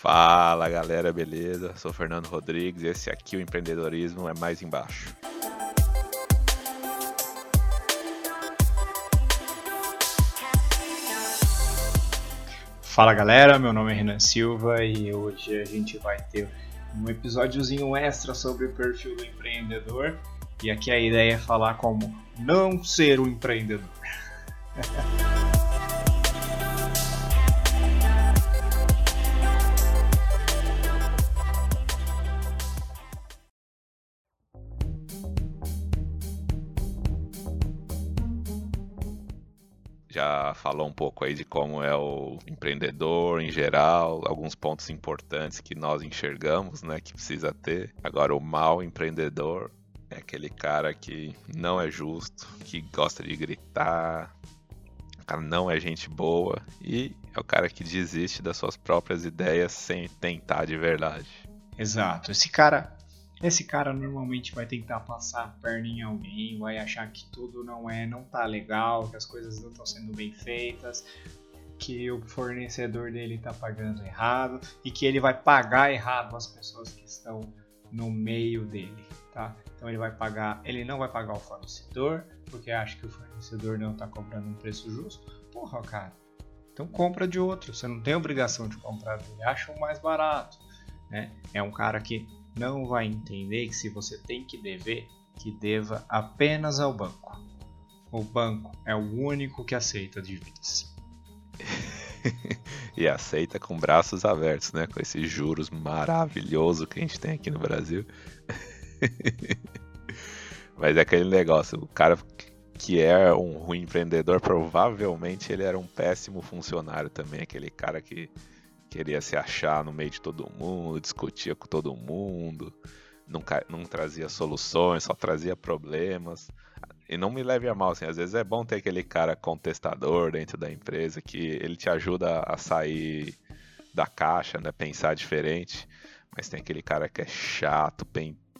Fala galera, beleza? Sou Fernando Rodrigues e esse aqui o empreendedorismo é mais embaixo. Fala galera, meu nome é Renan Silva e hoje a gente vai ter um episódiozinho extra sobre o perfil do empreendedor. E aqui a ideia é falar como não ser um empreendedor. já falou um pouco aí de como é o empreendedor em geral, alguns pontos importantes que nós enxergamos, né, que precisa ter. Agora o mal empreendedor é aquele cara que não é justo, que gosta de gritar, cara não é gente boa e é o cara que desiste das suas próprias ideias sem tentar de verdade. Exato. Esse cara esse cara normalmente vai tentar passar a perna em alguém, vai achar que tudo não é, não tá legal, que as coisas não estão sendo bem feitas, que o fornecedor dele tá pagando errado e que ele vai pagar errado as pessoas que estão no meio dele, tá? Então ele vai pagar, ele não vai pagar o fornecedor porque acha que o fornecedor não tá cobrando um preço justo. Porra, cara. Então compra de outro, você não tem obrigação de comprar dele, acha o mais barato, né? É um cara que não vai entender que se você tem que dever, que deva apenas ao banco. O banco é o único que aceita dívidas. e aceita com braços abertos, né? Com esses juros maravilhoso que a gente tem aqui no Brasil. Mas é aquele negócio, o cara que é um ruim empreendedor, provavelmente ele era um péssimo funcionário também, aquele cara que queria se achar no meio de todo mundo, discutia com todo mundo, nunca, não trazia soluções, só trazia problemas. E não me leve a mal, assim, às vezes é bom ter aquele cara contestador dentro da empresa que ele te ajuda a sair da caixa, né, pensar diferente. Mas tem aquele cara que é chato,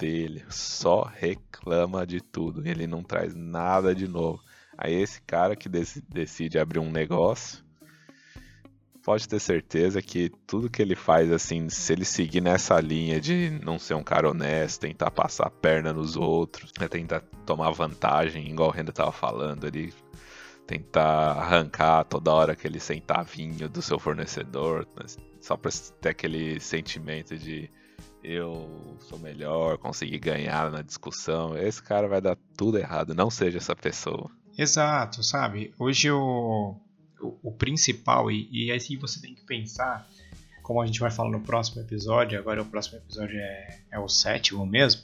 pentelho, só reclama de tudo, ele não traz nada de novo. Aí esse cara que decide abrir um negócio, pode ter certeza que tudo que ele faz, assim, se ele seguir nessa linha de não ser um cara honesto, tentar passar a perna nos outros, né, tentar tomar vantagem, igual o Renda tava falando ali, tentar arrancar toda hora aquele centavinho do seu fornecedor, só para ter aquele sentimento de eu sou melhor, consegui ganhar na discussão. Esse cara vai dar tudo errado, não seja essa pessoa. Exato, sabe? Hoje eu o, o principal, e, e aí você tem que pensar, como a gente vai falar no próximo episódio, agora o próximo episódio é, é o sétimo mesmo,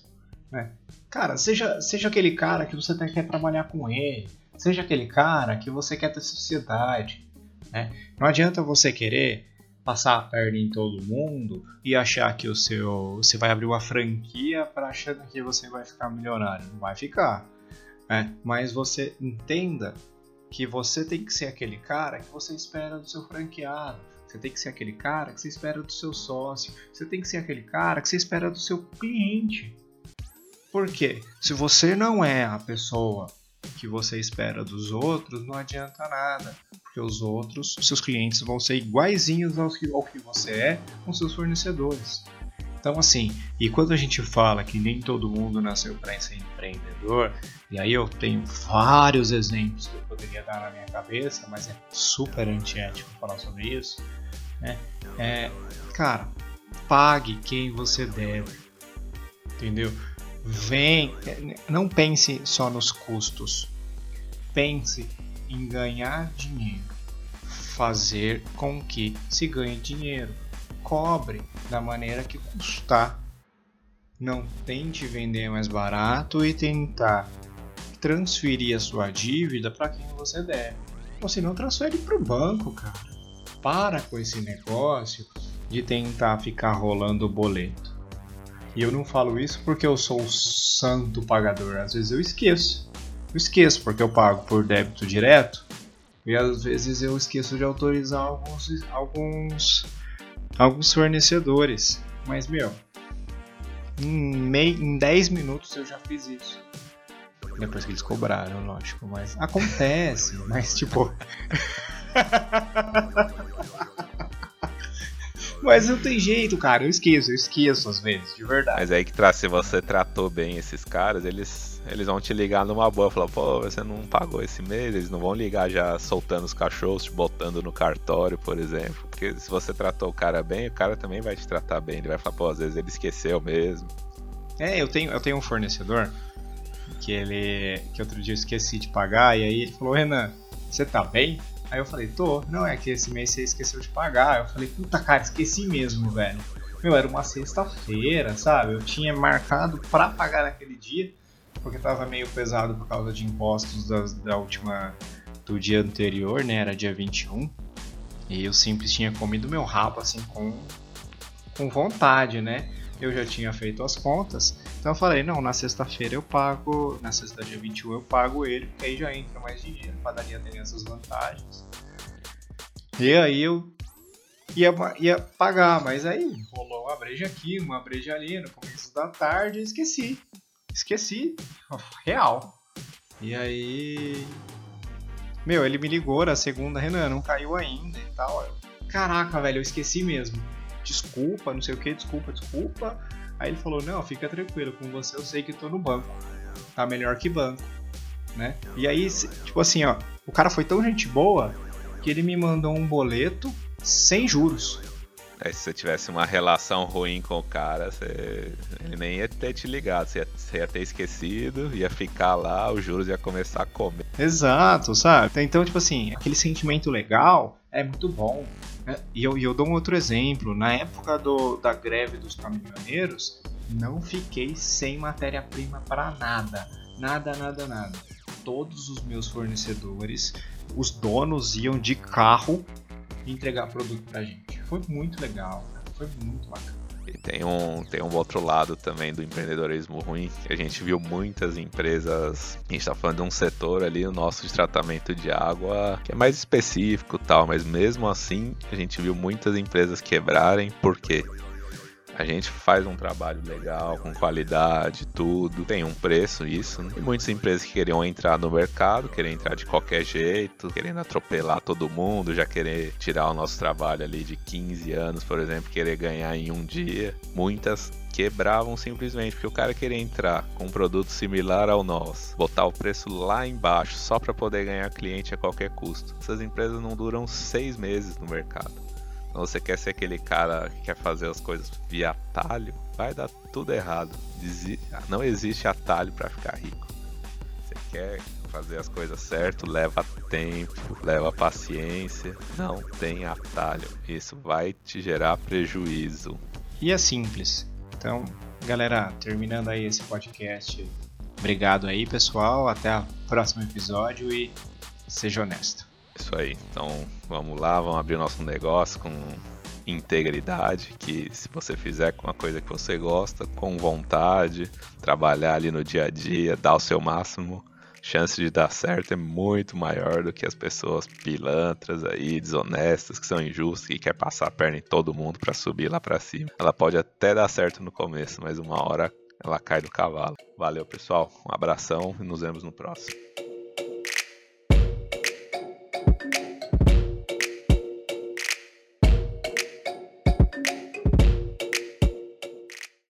né? Cara, seja, seja aquele cara que você quer trabalhar com ele, seja aquele cara que você quer ter sociedade, né? Não adianta você querer passar a perna em todo mundo e achar que o seu você vai abrir uma franquia para achando que você vai ficar milionário, não vai ficar, né? Mas você entenda que você tem que ser aquele cara que você espera do seu franqueado. Você tem que ser aquele cara que você espera do seu sócio. Você tem que ser aquele cara que você espera do seu cliente. Por quê? Se você não é a pessoa que você espera dos outros, não adianta nada. Porque os outros, seus clientes vão ser iguaizinhos ao que, ao que você é com seus fornecedores. Então, assim, e quando a gente fala que nem todo mundo nasceu para ser empreendedor, e aí eu tenho vários exemplos que eu poderia dar na minha cabeça, mas é super antiético falar sobre isso, né? É, cara, pague quem você deve, entendeu? Vem, não pense só nos custos, pense em ganhar dinheiro, fazer com que se ganhe dinheiro cobre da maneira que custar. Não tente vender mais barato e tentar transferir a sua dívida para quem você deve. Se não, transfere para o banco, cara. Para com esse negócio de tentar ficar rolando o boleto. E eu não falo isso porque eu sou o santo pagador. Às vezes eu esqueço. Eu esqueço porque eu pago por débito direto. E às vezes eu esqueço de autorizar alguns, alguns alguns fornecedores. Mas, meu, em, mei, em 10 minutos eu já fiz isso. Depois que eles cobraram, lógico, mas acontece, mas tipo. Mas não tem jeito, cara. Eu esqueço, eu esqueço às vezes, de verdade. Mas aí que traz, se você tratou bem esses caras, eles, eles vão te ligar numa boa. Falar, pô, você não pagou esse mês. Eles não vão ligar já soltando os cachorros, te botando no cartório, por exemplo. Porque se você tratou o cara bem, o cara também vai te tratar bem. Ele vai falar, pô, às vezes ele esqueceu mesmo. É, eu tenho, eu tenho um fornecedor que ele. que outro dia eu esqueci de pagar, e aí ele falou, Renan, você tá bem? Aí eu falei, tô, não é que esse mês você esqueceu de pagar. Eu falei, puta cara, esqueci mesmo, velho. Meu, era uma sexta-feira, sabe? Eu tinha marcado pra pagar naquele dia, porque tava meio pesado por causa de impostos da última. do dia anterior, né? Era dia 21. E eu simples tinha comido meu rabo assim com, com vontade, né? Eu já tinha feito as contas, então eu falei, não, na sexta-feira eu pago, na sexta dia 21 eu pago ele, porque aí já entra mais dinheiro, a padaria tem essas vantagens. E aí eu ia, ia pagar, mas aí rolou uma breja aqui, uma breja ali, no começo da tarde, esqueci. Esqueci, real. E aí. Meu, ele me ligou na segunda, Renan, não caiu ainda e tal. Caraca, velho, eu esqueci mesmo. Desculpa, não sei o que, desculpa, desculpa. Aí ele falou: Não, fica tranquilo, com você eu sei que tô no banco. Tá melhor que banco, né? E aí, tipo assim, ó, o cara foi tão gente boa que ele me mandou um boleto sem juros. Aí, se você tivesse uma relação ruim com o cara, você... ele nem ia ter te ligado, você ia... você ia ter esquecido, ia ficar lá, os juros ia começar a comer. Exato, sabe? Então, tipo assim, aquele sentimento legal é muito bom. Né? E eu, eu dou um outro exemplo. Na época do, da greve dos caminhoneiros, não fiquei sem matéria-prima para nada. Nada, nada, nada. Todos os meus fornecedores, os donos iam de carro entregar produto pra gente. Foi muito legal, foi muito bacana. Tem um, tem um outro lado também do empreendedorismo ruim, a gente viu muitas empresas, a gente está falando de um setor ali, o nosso de tratamento de água, que é mais específico tal, mas mesmo assim a gente viu muitas empresas quebrarem, por quê? A gente faz um trabalho legal, com qualidade, tudo. Tem um preço isso. Né? E muitas empresas que queriam entrar no mercado, querem entrar de qualquer jeito, querendo atropelar todo mundo, já querer tirar o nosso trabalho ali de 15 anos, por exemplo, querer ganhar em um dia. Muitas quebravam simplesmente porque o cara queria entrar com um produto similar ao nosso, botar o preço lá embaixo só para poder ganhar cliente a qualquer custo. Essas empresas não duram seis meses no mercado. Você quer ser aquele cara que quer fazer as coisas via atalho, vai dar tudo errado. Não existe atalho para ficar rico. Você quer fazer as coisas certo, leva tempo, leva paciência, não tem atalho. Isso vai te gerar prejuízo. E é simples. Então, galera, terminando aí esse podcast. Obrigado aí, pessoal. Até o próximo episódio e seja honesto. Isso aí. Então vamos lá, vamos abrir o nosso negócio com integridade, que se você fizer com uma coisa que você gosta, com vontade, trabalhar ali no dia a dia, dar o seu máximo, chance de dar certo é muito maior do que as pessoas pilantras aí, desonestas, que são injustas, que quer passar a perna em todo mundo para subir lá para cima. Ela pode até dar certo no começo, mas uma hora ela cai do cavalo. Valeu, pessoal. Um abração e nos vemos no próximo.